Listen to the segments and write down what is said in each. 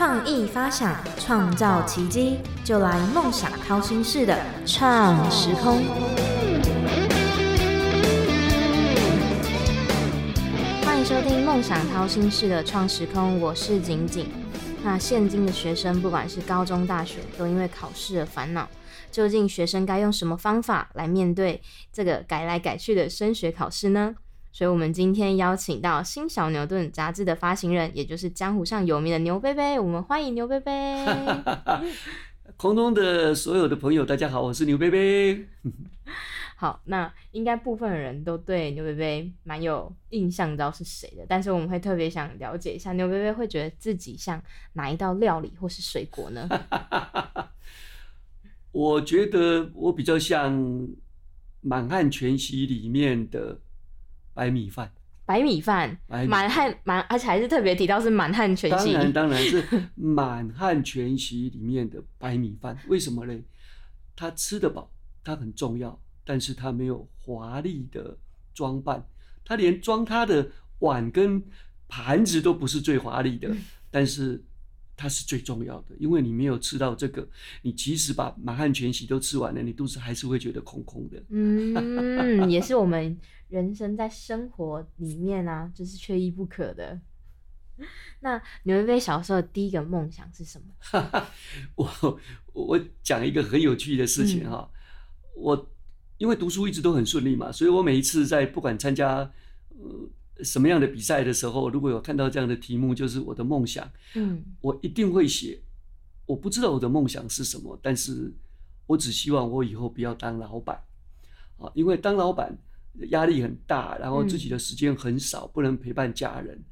创意发想，创造奇迹，就来梦想掏心式的创时空。欢迎收听梦想掏心式的创时空，我是景景。那现今的学生，不管是高中、大学，都因为考试而烦恼。究竟学生该用什么方法来面对这个改来改去的升学考试呢？所以，我们今天邀请到《新小牛顿》杂志的发行人，也就是江湖上有名的牛贝贝。我们欢迎牛贝贝。空中的所有的朋友，大家好，我是牛贝贝。好，那应该部分人都对牛贝贝蛮有印象，知道是谁的。但是我们会特别想了解一下，牛贝贝会觉得自己像哪一道料理或是水果呢？我觉得我比较像《满汉全席》里面的。白米饭，白米饭，满汉满，而且还是特别提到是满汉全席。当然，当然是 满汉全席里面的白米饭。为什么呢？他吃得饱，他很重要，但是他没有华丽的装扮，他连装他的碗跟盘子都不是最华丽的，但是它是最重要的，因为你没有吃到这个，你即使把满汉全席都吃完了，你肚子还是会觉得空空的。嗯，也是我们。人生在生活里面啊，就是缺一不可的。那牛贝贝小时候第一个梦想是什么？我我讲一个很有趣的事情哈。我因为读书一直都很顺利嘛，所以我每一次在不管参加呃什么样的比赛的时候，如果有看到这样的题目，就是我的梦想，嗯，我一定会写。我不知道我的梦想是什么，但是我只希望我以后不要当老板啊，因为当老板。压力很大，然后自己的时间很少，不能陪伴家人。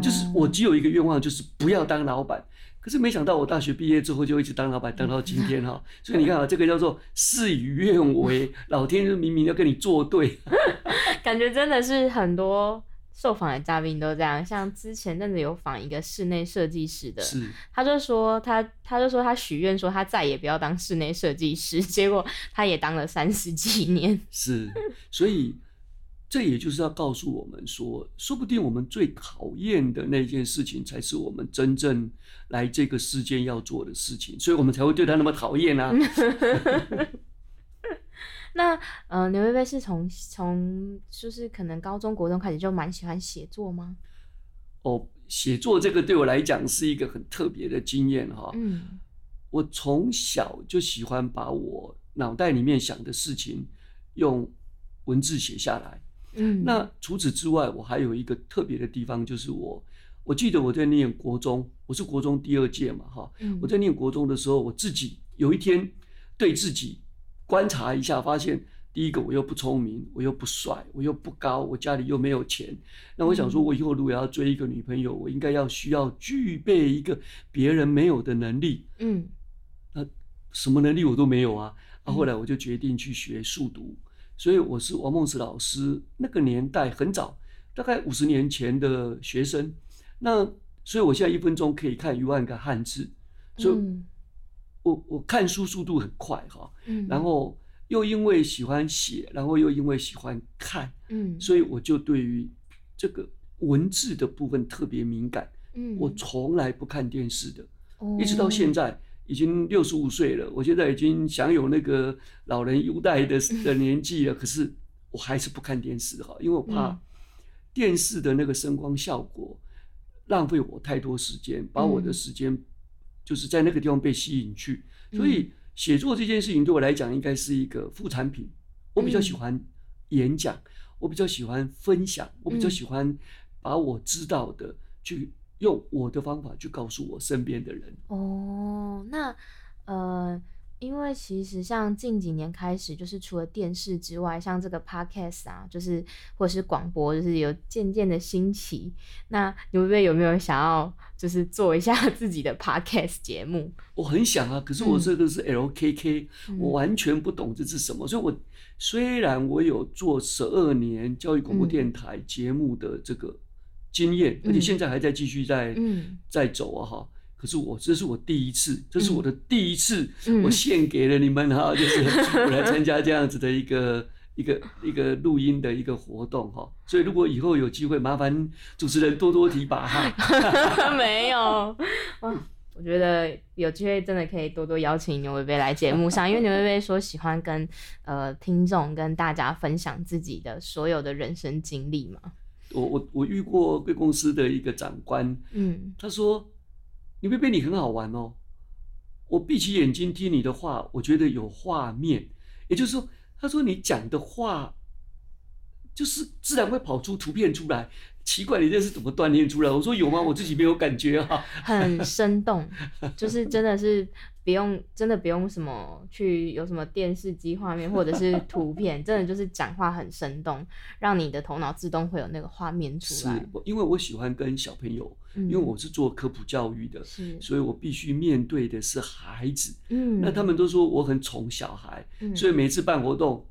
就是我只有一个愿望，就是不要当老板。可是没想到我大学毕业之后就一直当老板，当到今天哈。所以你看啊，这个叫做事与愿违，老天就明明要跟你作对。感觉真的是很多受访的嘉宾都这样。像之前阵子有访一个室内设计师的，是他就说他他就说他许愿说他再也不要当室内设计师，结果他也当了三十几年。是，所以。这也就是要告诉我们说，说不定我们最讨厌的那件事情，才是我们真正来这个世间要做的事情，所以我们才会对他那么讨厌啊。那呃，刘薇薇是从从就是可能高中国中开始就蛮喜欢写作吗？哦，写作这个对我来讲是一个很特别的经验哈。嗯，我从小就喜欢把我脑袋里面想的事情用文字写下来。嗯，那除此之外，我还有一个特别的地方，就是我，我记得我在念国中，我是国中第二届嘛，哈，我在念国中的时候，我自己有一天对自己观察一下，发现第一个我又不聪明，我又不帅，我又不高，我家里又没有钱，那我想说，我以后如果要追一个女朋友，我应该要需要具备一个别人没有的能力，嗯，那什么能力我都没有啊，那后来我就决定去学速读。所以我是王梦石老师那个年代很早，大概五十年前的学生。那所以我现在一分钟可以看一万个汉字，所以我我看书速度很快哈。嗯。然后又因为喜欢写，然后又因为喜欢看，嗯，所以我就对于这个文字的部分特别敏感。嗯。我从来不看电视的，一直到现在。已经六十五岁了，我现在已经享有那个老人优待的的年纪了。可是我还是不看电视哈，因为我怕电视的那个声光效果浪费我太多时间，把我的时间就是在那个地方被吸引去。所以写作这件事情对我来讲应该是一个副产品。我比较喜欢演讲，我比较喜欢分享，我比较喜欢把我知道的去。用我的方法去告诉我身边的人。哦，那呃，因为其实像近几年开始，就是除了电视之外，像这个 podcast 啊，就是或者是广播，就是有渐渐的兴起。那牛贝有没有想要就是做一下 自己的 podcast 节目？我很想啊，可是我这个是 LKK，我完全不懂这是什么。所以，我虽然我有做十二年教育广播电台节目的这个。经验，而且现在还在继续在在走啊哈！可是我这是我第一次，这是我的第一次，我献给了你们哈，就是我来参加这样子的一个 一个一个录音的一个活动哈。所以如果以后有机会，麻烦主持人多多提拔哈。没有，我觉得有机会真的可以多多邀请牛贝贝来节目上，因为牛贝贝说喜欢跟呃听众跟大家分享自己的所有的人生经历嘛。我我我遇过贵公司的一个长官，嗯，他说你贝贝你很好玩哦，我闭起眼睛听你的话，我觉得有画面，也就是说，他说你讲的话就是自然会跑出图片出来。奇怪，你这是怎么锻炼出来？我说有吗？我自己没有感觉啊。很生动，就是真的是不用，真的不用什么去有什么电视机画面或者是图 片，真的就是讲话很生动，让你的头脑自动会有那个画面出来。是，因为我喜欢跟小朋友，因为我是做科普教育的，是，所以我必须面对的是孩子。嗯，那他们都说我很宠小孩，所以每次办活动。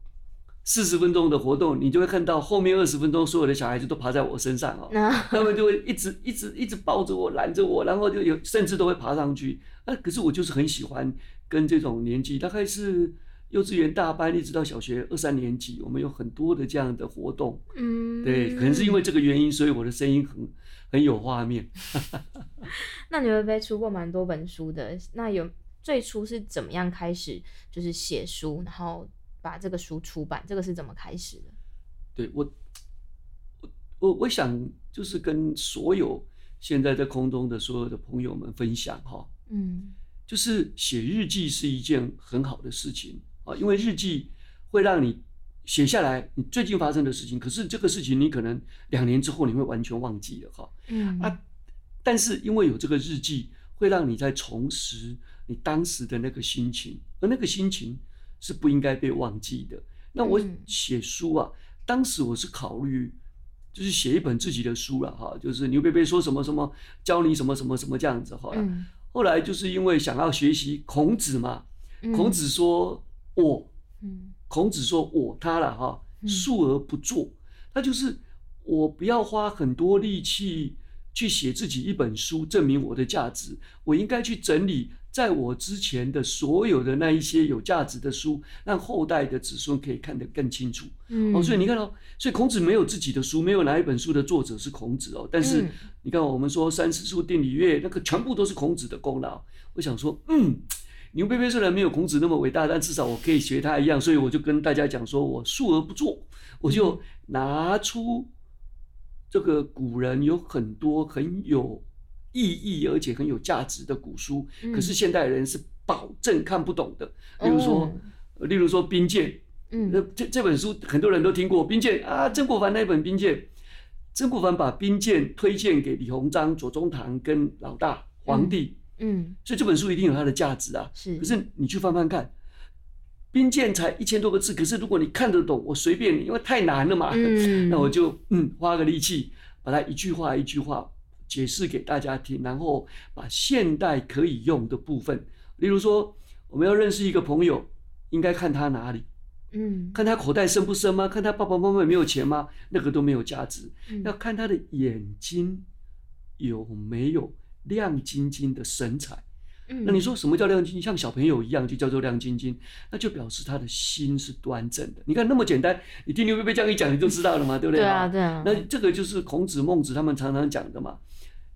四十分钟的活动，你就会看到后面二十分钟，所有的小孩子都爬在我身上哦，他们就会一直一直一直抱着我，拦着我，然后就有甚至都会爬上去。啊，可是我就是很喜欢跟这种年纪，大概是幼稚园大班一直到小学二三年级，我们有很多的这样的活动。嗯，对，可能是因为这个原因，所以我的声音很很有画面。那你会不会出过蛮多本书的，那有最初是怎么样开始就是写书，然后？把这个书出版，这个是怎么开始的？对我，我我我想就是跟所有现在在空中的所有的朋友们分享哈，嗯，就是写日记是一件很好的事情啊，因为日记会让你写下来你最近发生的事情，可是这个事情你可能两年之后你会完全忘记了哈，嗯啊，但是因为有这个日记，会让你在重拾你当时的那个心情，而那个心情。是不应该被忘记的。那我写书啊，当时我是考虑，就是写一本自己的书了哈，就是牛贝贝说什么什么，教你什么什么什么这样子哈。后来就是因为想要学习孔子嘛，孔子说我，孔子说我他了哈，述而不作，他就是我不要花很多力气去写自己一本书，证明我的价值，我应该去整理。在我之前的所有的那一些有价值的书，让后代的子孙可以看得更清楚。嗯，哦，所以你看到，所以孔子没有自己的书，没有哪一本书的作者是孔子哦。但是你看，我们说三十书定礼乐，那个全部都是孔子的功劳。我想说，嗯，牛贝贝虽然没有孔子那么伟大，但至少我可以学他一样。所以我就跟大家讲说，我述而不作，我就拿出这个古人有很多很有。意义而且很有价值的古书，可是现代人是保证看不懂的。例如说，例如说《兵谏》，嗯，那这这本书很多人都听过，《兵谏》啊，曾国藩那本《兵谏》，曾国藩把《兵谏》推荐给李鸿章、左宗棠跟老大皇帝，嗯，所以这本书一定有它的价值啊。是，可是你去翻翻看，《兵谏》才一千多个字，可是如果你看得懂，我随便你，因为太难了嘛，嗯，那我就嗯花个力气把它一句话一句话。解释给大家听，然后把现代可以用的部分，例如说，我们要认识一个朋友，应该看他哪里？嗯，看他口袋深不深吗？看他爸爸妈妈有没有钱吗？那个都没有价值。要看他的眼睛有没有亮晶晶的神采。那你说什么叫亮晶晶？像小朋友一样就叫做亮晶晶，那就表示他的心是端正的。你看那么简单，你听刘贝贝这样一讲，你就知道了嘛，对不对？对啊，对啊。那这个就是孔子、孟子他们常常讲的嘛。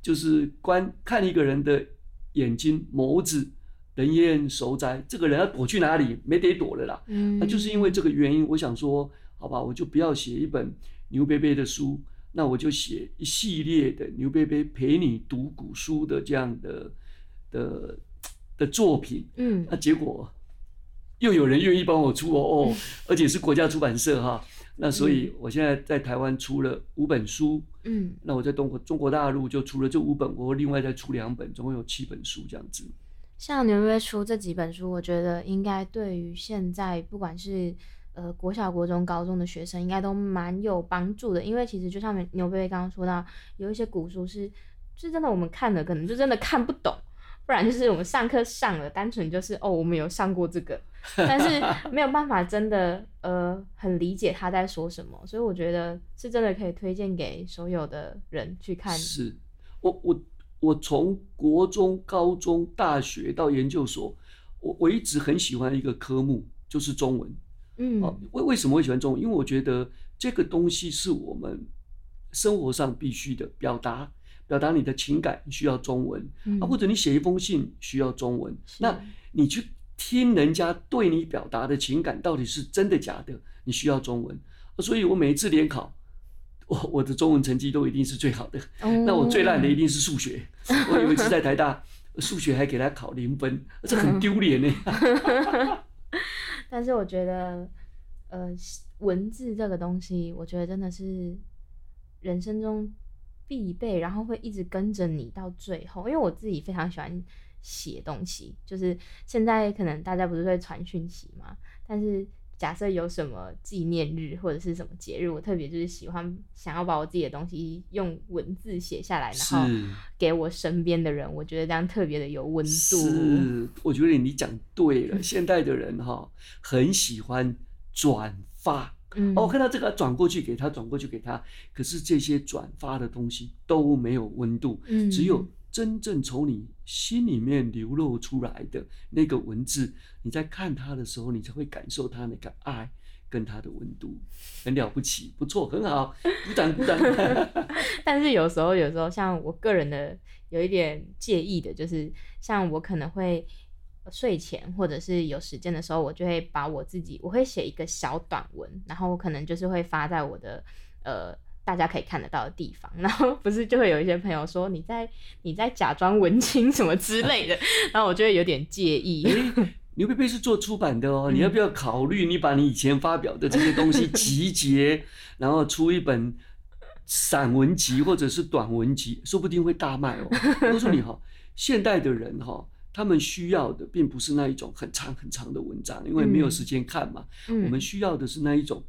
就是观看一个人的眼睛眸子，人言熟哉？这个人要躲去哪里？没得躲了啦。嗯，那就是因为这个原因，我想说，好吧，我就不要写一本牛贝贝的书，那我就写一系列的牛贝贝陪你读古书的这样的的的作品。嗯，那结果又有人愿意帮我出哦哦，而且是国家出版社哈。那所以，我现在在台湾出了五本书，嗯，那我在中国中国大陆就除了这五本，我另外再出两本，总共有七本书这样子。像牛贝出这几本书，我觉得应该对于现在不管是呃国小、国中、高中的学生，应该都蛮有帮助的。因为其实就像牛贝贝刚刚说到，有一些古书是，是真的我们看了可能就真的看不懂。不然就是我们上课上了，单纯就是哦，我们有上过这个，但是没有办法真的呃很理解他在说什么，所以我觉得是真的可以推荐给所有的人去看。是我我我从国中、高中、大学到研究所，我我一直很喜欢一个科目，就是中文。嗯，为为什么会喜欢中文？因为我觉得这个东西是我们生活上必须的表达。表达你的情感需要中文啊，或者你写一封信需要中文，那你去听人家对你表达的情感到底是真的假的，你需要中文。所以我每一次联考，我我的中文成绩都一定是最好的。那我最烂的一定是数学。我有一次在台大，数学还给他考零分，这很丢脸呢。但是我觉得，呃，文字这个东西，我觉得真的是人生中必备，然后会一直跟着你到最后。因为我自己非常喜欢写东西，就是现在可能大家不是会传讯息嘛，但是。假设有什么纪念日或者是什么节日，我特别就是喜欢想要把我自己的东西用文字写下来，然后给我身边的人，我觉得这样特别的有温度。是，我觉得你讲对了。现代的人哈，很喜欢转发，哦，看到这个转过去给他，转过去给他，可是这些转发的东西都没有温度，只有。真正从你心里面流露出来的那个文字，你在看它的时候，你才会感受它那个爱跟它的温度，很了不起，不错，很好，鼓掌鼓掌。但是有时候，有时候像我个人的有一点介意的，就是像我可能会睡前或者是有时间的时候，我就会把我自己，我会写一个小短文，然后我可能就是会发在我的呃。大家可以看得到的地方，然后不是就会有一些朋友说你在你在假装文青什么之类的，然后我就会有点介意。牛贝贝是做出版的哦，你要不要考虑你把你以前发表的这些东西 集结，然后出一本散文集或者是短文集，说不定会大卖哦。告诉你哈，现代的人哈，他们需要的并不是那一种很长很长的文章，因为没有时间看嘛。我们需要的是那一种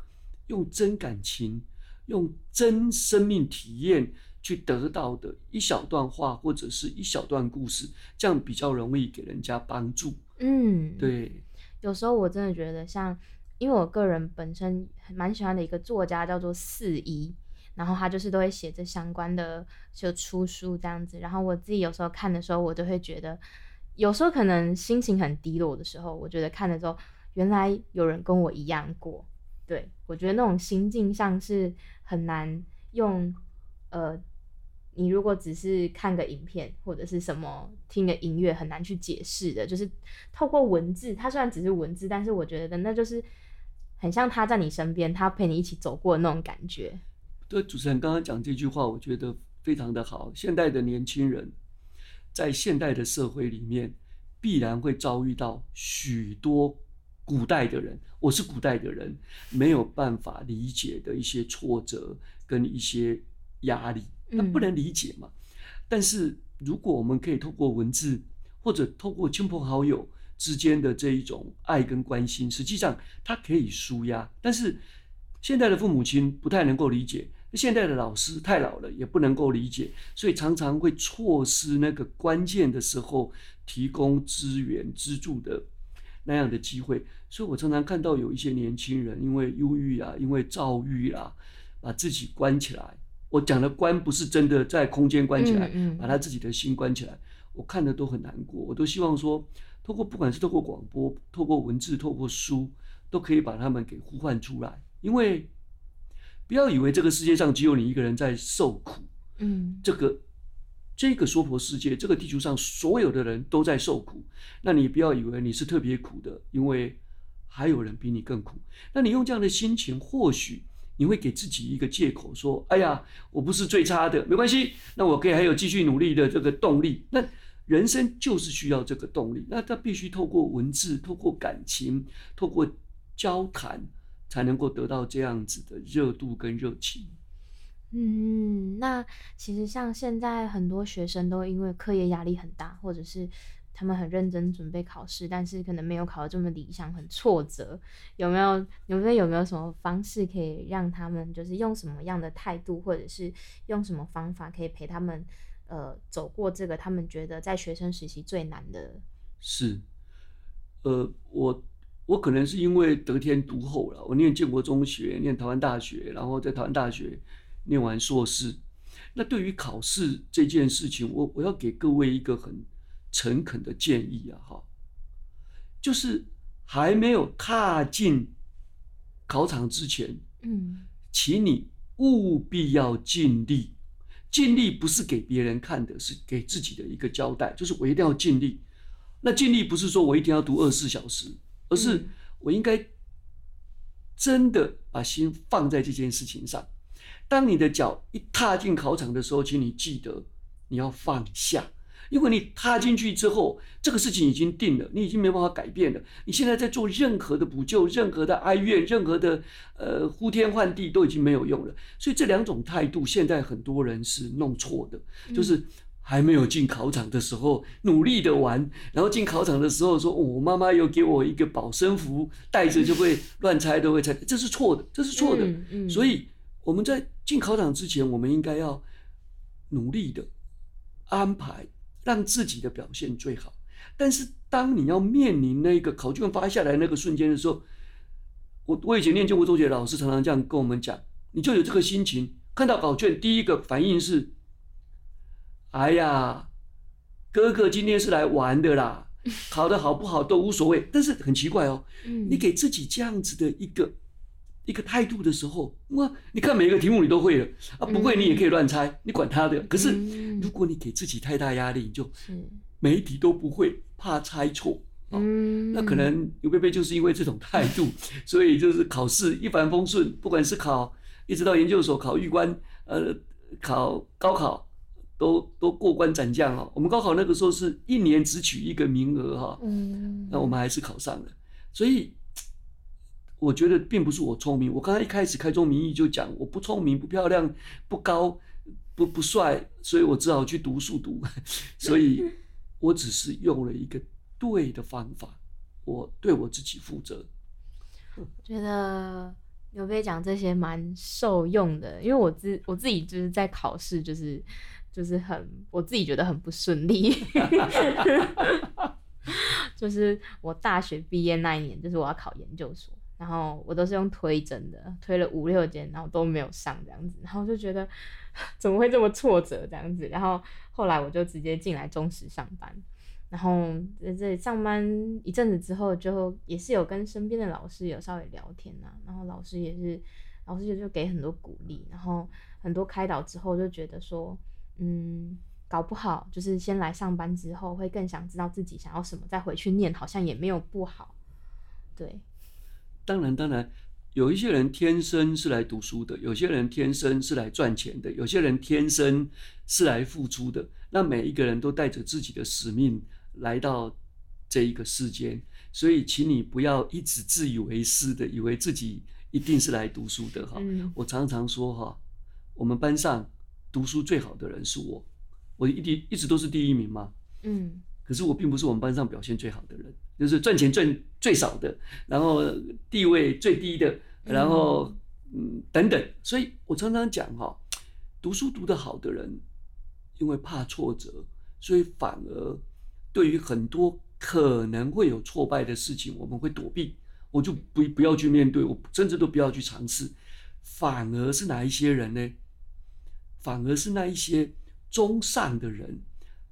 用真感情。用真生命体验去得到的一小段话或者是一小段故事，这样比较容易给人家帮助。嗯，对。有时候我真的觉得，像因为我个人本身蛮喜欢的一个作家叫做四一，然后他就是都会写这相关的就出书这样子。然后我自己有时候看的时候，我都会觉得，有时候可能心情很低落的时候，我觉得看了之后，原来有人跟我一样过。对，我觉得那种心境上是很难用，呃，你如果只是看个影片或者是什么听个音乐，很难去解释的。就是透过文字，它虽然只是文字，但是我觉得那就是很像他在你身边，他陪你一起走过的那种感觉。对，主持人刚刚讲这句话，我觉得非常的好。现代的年轻人在现代的社会里面，必然会遭遇到许多。古代的人，我是古代的人，没有办法理解的一些挫折跟一些压力，那不能理解嘛。但是如果我们可以透过文字，或者透过亲朋好友之间的这一种爱跟关心，实际上它可以舒压。但是现在的父母亲不太能够理解，现在的老师太老了，也不能够理解，所以常常会错失那个关键的时候提供资源资助的。那样的机会，所以我常常看到有一些年轻人因为忧郁啊，因为躁郁啊，把自己关起来。我讲的关不是真的在空间关起来，把他自己的心关起来。我看的都很难过，我都希望说，透过不管是透过广播、透过文字、透过书，都可以把他们给呼唤出来。因为不要以为这个世界上只有你一个人在受苦，嗯，这个。这个娑婆世界，这个地球上所有的人都在受苦，那你不要以为你是特别苦的，因为还有人比你更苦。那你用这样的心情，或许你会给自己一个借口，说：“哎呀，我不是最差的，没关系，那我可以还有继续努力的这个动力。”那人生就是需要这个动力，那他必须透过文字、透过感情、透过交谈，才能够得到这样子的热度跟热情。嗯，那其实像现在很多学生都因为课业压力很大，或者是他们很认真准备考试，但是可能没有考得这么理想，很挫折。有没有？有没有？有没有什么方式可以让他们，就是用什么样的态度，或者是用什么方法可以陪他们，呃，走过这个他们觉得在学生时期最难的？是，呃，我我可能是因为得天独厚了，我念建国中学，念台湾大学，然后在台湾大学。念完硕士，那对于考试这件事情，我我要给各位一个很诚恳的建议啊，哈，就是还没有踏进考场之前，嗯，请你务必要尽力，尽力不是给别人看的，是给自己的一个交代，就是我一定要尽力。那尽力不是说我一定要读二十四小时，而是我应该真的把心放在这件事情上。当你的脚一踏进考场的时候，请你记得你要放下。因为你踏进去之后，这个事情已经定了，你已经没办法改变了。你现在在做任何的补救、任何的哀怨、任何的呃呼天唤地，都已经没有用了。所以这两种态度，现在很多人是弄错的，就是还没有进考场的时候努力的玩，然后进考场的时候说：“我妈妈又给我一个保身符，带着就会乱猜都会猜。”这是错的，这是错的。所以我们在进考场之前，我们应该要努力的安排。让自己的表现最好，但是当你要面临那个考卷发下来那个瞬间的时候，我我以前念旧国中学老师常常这样跟我们讲，你就有这个心情，看到考卷第一个反应是，哎呀，哥哥今天是来玩的啦，考得好不好都无所谓，但是很奇怪哦，你给自己这样子的一个。一个态度的时候，哇！你看每一个题目你都会了啊，不会你也可以乱猜，你管他的。可是如果你给自己太大压力，你就每一题都不会，怕猜错啊。那可能刘贝贝就是因为这种态度，所以就是考试一帆风顺，不管是考一直到研究所考预官，呃，考高考都都过关斩将啊。我们高考那个时候是一年只取一个名额哈，嗯那我们还是考上了，所以。我觉得并不是我聪明，我刚才一开始开宗明义就讲我不聪明、不漂亮、不高、不不帅，所以我只好去读书读。所以我只是用了一个对的方法，我对我自己负责。我觉得刘飞讲这些蛮受用的，因为我自我自己就是在考试，就是就是很我自己觉得很不顺利。就是我大学毕业那一年，就是我要考研究所。然后我都是用推甄的，推了五六间，然后都没有上这样子，然后就觉得 怎么会这么挫折这样子。然后后来我就直接进来中实上班，然后在这里上班一阵子之后，就也是有跟身边的老师有稍微聊天呐，然后老师也是，老师也就给很多鼓励，然后很多开导之后就觉得说，嗯，搞不好就是先来上班之后会更想知道自己想要什么，再回去念好像也没有不好，对。当然，当然，有一些人天生是来读书的，有些人天生是来赚钱的，有些人天生是来付出的。那每一个人都带着自己的使命来到这一个世间，所以，请你不要一直自以为是的，以为自己一定是来读书的哈。我常常说哈，我们班上读书最好的人是我，我一直一直都是第一名嘛。嗯。可是我并不是我们班上表现最好的人，就是赚钱赚最少的，然后地位最低的，然后嗯等等。所以我常常讲哈，读书读得好的人，因为怕挫折，所以反而对于很多可能会有挫败的事情，我们会躲避，我就不不要去面对，我甚至都不要去尝试。反而是哪一些人呢？反而是那一些中上的人，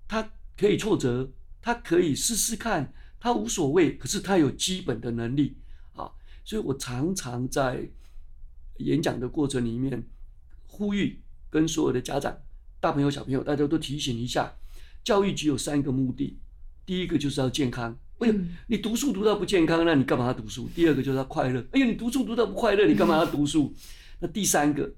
他可以挫折。他可以试试看，他无所谓，可是他有基本的能力啊，所以我常常在演讲的过程里面呼吁，跟所有的家长、大朋友、小朋友，大家都提醒一下：教育只有三个目的，第一个就是要健康。哎呦，你读书读到不健康，那你干嘛要读书？第二个就是要快乐。哎呦，你读书读到不快乐，你干嘛要读书？那第三个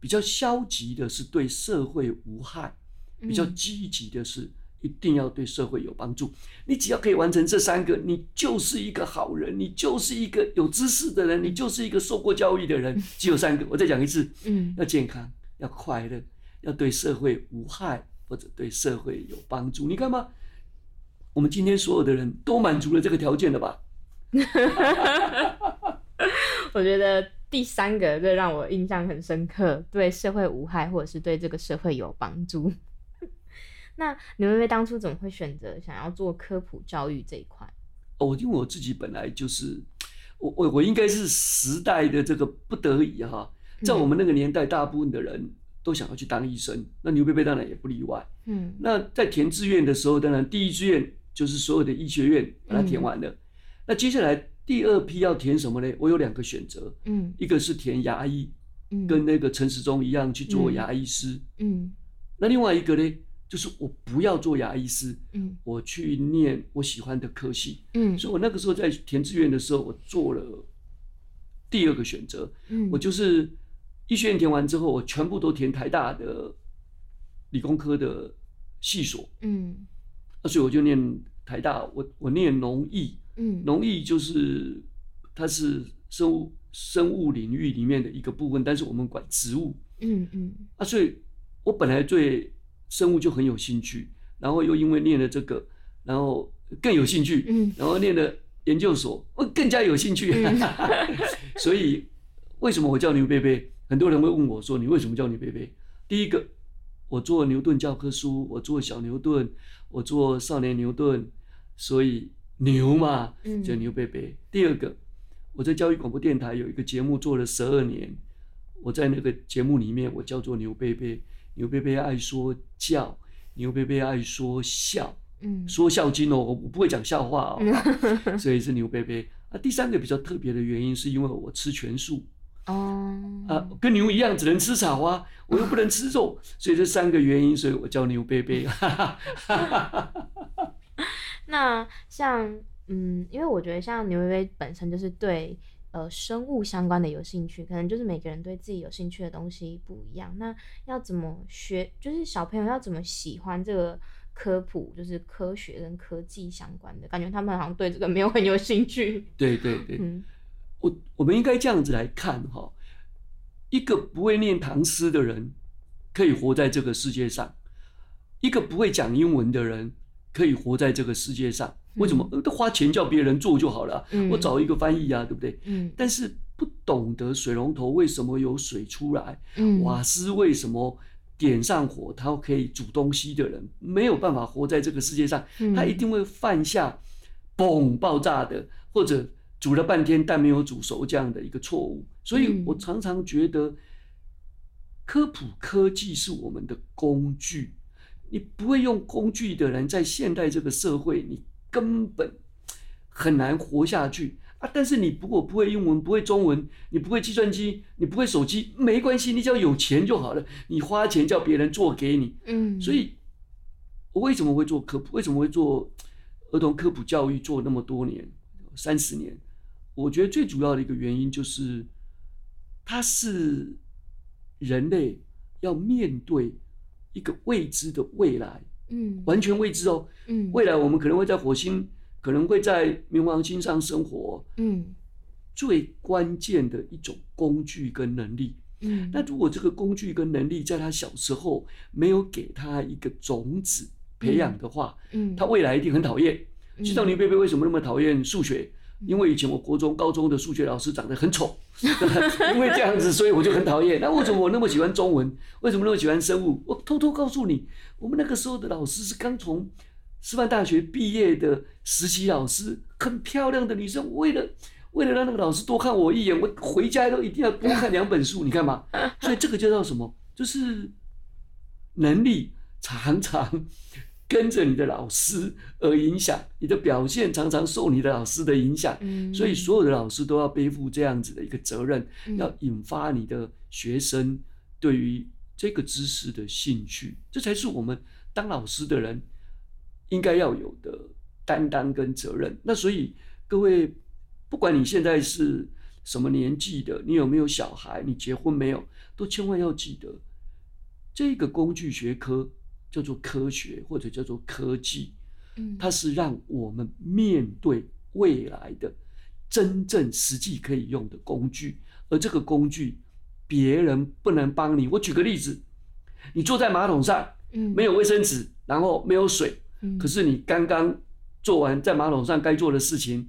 比较消极的是对社会无害，比较积极的是。一定要对社会有帮助。你只要可以完成这三个，你就是一个好人，你就是一个有知识的人，你就是一个受过教育的人。只有三个，我再讲一次：嗯，要健康，要快乐，要对社会无害或者对社会有帮助。你看嘛，我们今天所有的人都满足了这个条件了吧？我觉得第三个这让我印象很深刻，对社会无害或者是对这个社会有帮助。那你妹妹当初怎么会选择想要做科普教育这一块？哦，因为我自己本来就是，我我我应该是时代的这个不得已哈，在我们那个年代，大部分的人都想要去当医生，那牛贝贝当然也不例外。嗯，那在填志愿的时候，当然第一志愿就是所有的医学院把它填完了。那接下来第二批要填什么呢？我有两个选择，嗯，一个是填牙医，嗯，跟那个陈时中一样去做牙医师，嗯。那另外一个呢，就是我不要做牙医师，嗯，我去念我喜欢的科系，嗯，所以我那个时候在填志愿的时候，我做了第二个选择，嗯，我就是医学院填完之后，我全部都填台大的理工科的系所，嗯，那所以我就念台大，我我念农艺，嗯，农艺就是它是生物生物领域里面的一个部分，但是我们管植物，嗯嗯，啊，所以我本来对生物就很有兴趣，然后又因为念了这个，然后更有兴趣，嗯，然后念了研究所，我更加有兴趣，所以为什么我叫牛贝贝？很多人会问我说，你为什么叫牛贝贝？第一个，我做牛顿教科书，我做小牛顿，我做少年牛顿，所以牛嘛，叫牛贝贝。第二个，我在教育广播电台有一个节目做了十二年，我在那个节目里面，我叫做牛贝贝。牛贝贝爱说教，牛贝贝爱说笑，嗯，说笑经哦，我不会讲笑话哦，所以是牛贝贝。啊，第三个比较特别的原因，是因为我吃全素，哦，啊，跟牛一样只能吃草啊，我又不能吃肉，所以这三个原因，所以我叫牛贝贝。那像，嗯，因为我觉得像牛微微本身就是对。呃，生物相关的有兴趣，可能就是每个人对自己有兴趣的东西不一样。那要怎么学？就是小朋友要怎么喜欢这个科普，就是科学跟科技相关的，感觉他们好像对这个没有很有兴趣。对对对，我我们应该这样子来看哈，一个不会念唐诗的人可以活在这个世界上，一个不会讲英文的人可以活在这个世界上。为什么？都花钱叫别人做就好了。我找一个翻译啊，对不对？嗯。但是不懂得水龙头为什么有水出来，瓦斯为什么点上火它可以煮东西的人，没有办法活在这个世界上。他一定会犯下嘣爆炸的，或者煮了半天但没有煮熟这样的一个错误。所以我常常觉得，科普科技是我们的工具。你不会用工具的人，在现代这个社会，你。根本很难活下去啊！但是你如果不会英文，不会中文，你不会计算机，你不会手机，没关系，你只要有钱就好了。你花钱叫别人做给你，嗯。所以，我为什么会做科普？为什么会做儿童科普教育？做那么多年，三十年，我觉得最主要的一个原因就是，它是人类要面对一个未知的未来。嗯，完全未知哦。嗯，未来我们可能会在火星，可能会在冥王星上生活。嗯，最关键的一种工具跟能力。嗯，那如果这个工具跟能力在他小时候没有给他一个种子培养的话，嗯，他未来一定很讨厌。知道林贝贝为什么那么讨厌数学？因为以前我国中、高中的数学老师长得很丑，因为这样子，所以我就很讨厌。那为什么我那么喜欢中文？为什么那么喜欢生物？我偷偷告诉你，我们那个时候的老师是刚从师范大学毕业的实习老师，很漂亮的女生。为了为了让那个老师多看我一眼，我回家都一定要多看两本书。你看嘛，所以这个就叫什么？就是能力常常。跟着你的老师而影响你的表现，常常受你的老师的影响。嗯，所以所有的老师都要背负这样子的一个责任，要引发你的学生对于这个知识的兴趣，这才是我们当老师的人应该要有的担当跟责任。那所以各位，不管你现在是什么年纪的，你有没有小孩，你结婚没有，都千万要记得这个工具学科。叫做科学或者叫做科技，嗯，它是让我们面对未来的真正实际可以用的工具，而这个工具别人不能帮你。我举个例子，你坐在马桶上，嗯，没有卫生纸，然后没有水，嗯，可是你刚刚做完在马桶上该做的事情，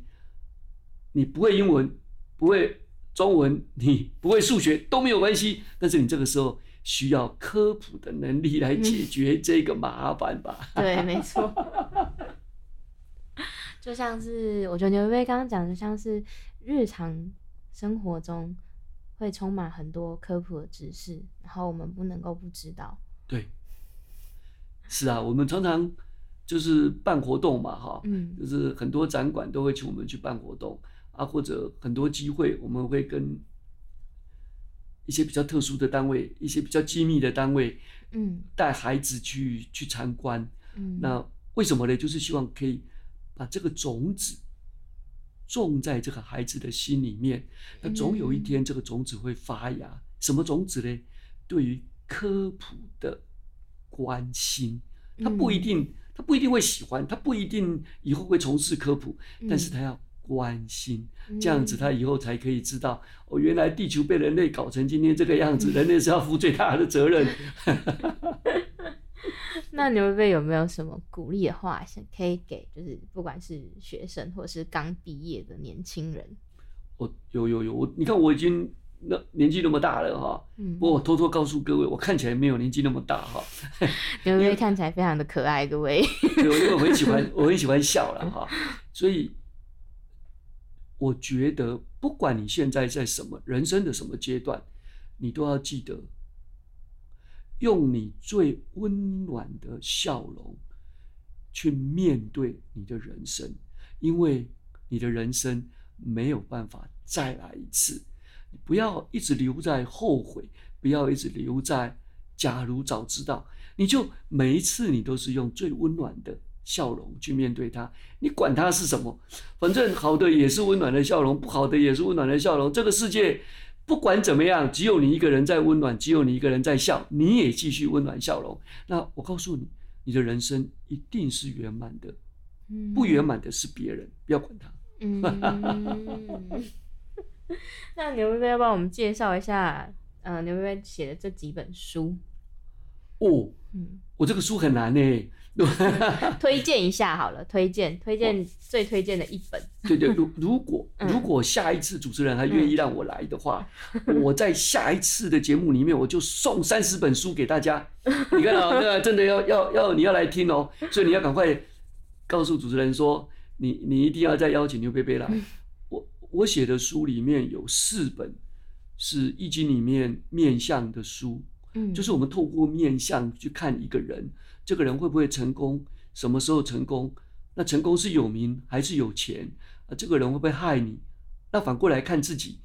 你不会英文，不会中文，你不会数学都没有关系，但是你这个时候。需要科普的能力来解决这个麻烦吧？对，没错。就像是我觉得牛薇刚刚讲的，像是日常生活中会充满很多科普的知识，然后我们不能够不知道。对，是啊，我们常常就是办活动嘛，哈，嗯，就是很多展馆都会请我们去办活动啊，或者很多机会我们会跟。一些比较特殊的单位，一些比较机密的单位，嗯，带孩子去去参观，嗯，那为什么呢？就是希望可以把这个种子种在这个孩子的心里面，那总有一天这个种子会发芽。什么种子呢？对于科普的关心，他不一定，他不一定会喜欢，他不一定以后会从事科普，但是他要。关心，这样子他以后才可以知道哦，原来地球被人类搞成今天这个样子，人类是要负最大的责任。那牛贝有没有什么鼓励的话，可以给就是不管是学生或是刚毕业的年轻人？我有有有，我你看我已经那年纪那么大了哈，嗯，不过我偷偷告诉各位，我看起来没有年纪那么大哈。牛贝看起来非常的可爱，各位。对，因为我很喜欢，我很喜欢笑了哈，所以。我觉得，不管你现在在什么人生的什么阶段，你都要记得，用你最温暖的笑容去面对你的人生，因为你的人生没有办法再来一次。你不要一直留在后悔，不要一直留在假如早知道，你就每一次你都是用最温暖的。笑容去面对它，你管它是什么，反正好的也是温暖的笑容，不好的也是温暖的笑容。这个世界不管怎么样，只有你一个人在温暖，只有你一个人在笑，你也继续温暖笑容。那我告诉你，你的人生一定是圆满的，不圆满的是别人，不要管他。嗯，那牛妹妹要帮我们介绍一下，呃，牛妹妹写的这几本书。哦，嗯，我这个书很难呢。推荐一下好了，推荐推荐最推荐的一本。对对，如如果如果下一次主持人还愿意让我来的话，我在下一次的节目里面我就送三十本书给大家。你看啊，那真的要要要你要来听哦，所以你要赶快告诉主持人说，你你一定要再邀请牛贝贝来。我我写的书里面有四本是易经里面面相的书，嗯，就是我们透过面相去看一个人。这个人会不会成功？什么时候成功？那成功是有名还是有钱？啊，这个人会不会害你？那反过来看自己，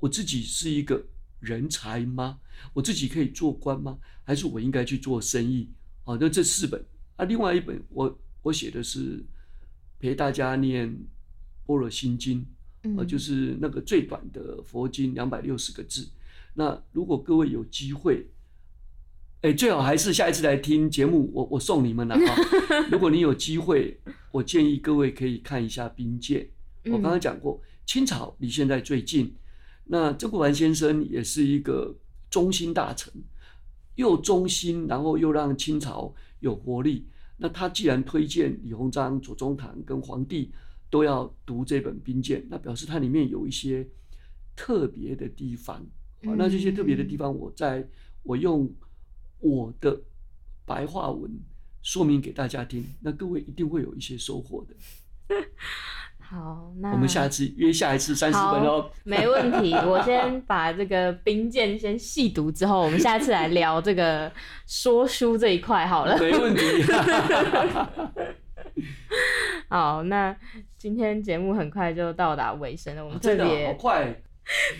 我自己是一个人才吗？我自己可以做官吗？还是我应该去做生意？好，那这四本啊，另外一本我我写的是陪大家念《般若心经》，啊，就是那个最短的佛经，两百六十个字。那如果各位有机会，哎，最好还是下一次来听节目，我我送你们了 哈。如果你有机会，我建议各位可以看一下《兵谏》。我刚刚讲过，清朝离现在最近。那曾国藩先生也是一个忠心大臣，又忠心，然后又让清朝有活力。那他既然推荐李鸿章、左宗棠跟皇帝都要读这本《兵谏》，那表示它里面有一些特别的地方。那这些特别的地方，我在我用。我的白话文说明给大家听，那各位一定会有一些收获的。好，那我们下次约下一次三十分钟，没问题。我先把这个兵谏先细读之后，我们下次来聊这个说书这一块好了。没问题。好，那今天节目很快就到达尾声了，我们特别好快，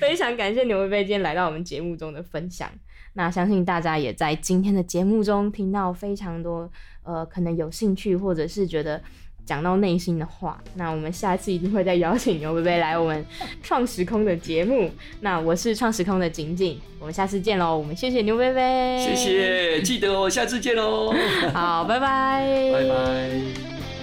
非常感谢牛薇薇今天来到我们节目中的分享。那相信大家也在今天的节目中听到非常多，呃，可能有兴趣或者是觉得讲到内心的话。那我们下次一定会再邀请牛贝贝来我们 创时空的节目。那我是创时空的景景，我们下次见喽。我们谢谢牛贝贝，谢谢，记得哦，下次见喽。好，拜拜，拜拜。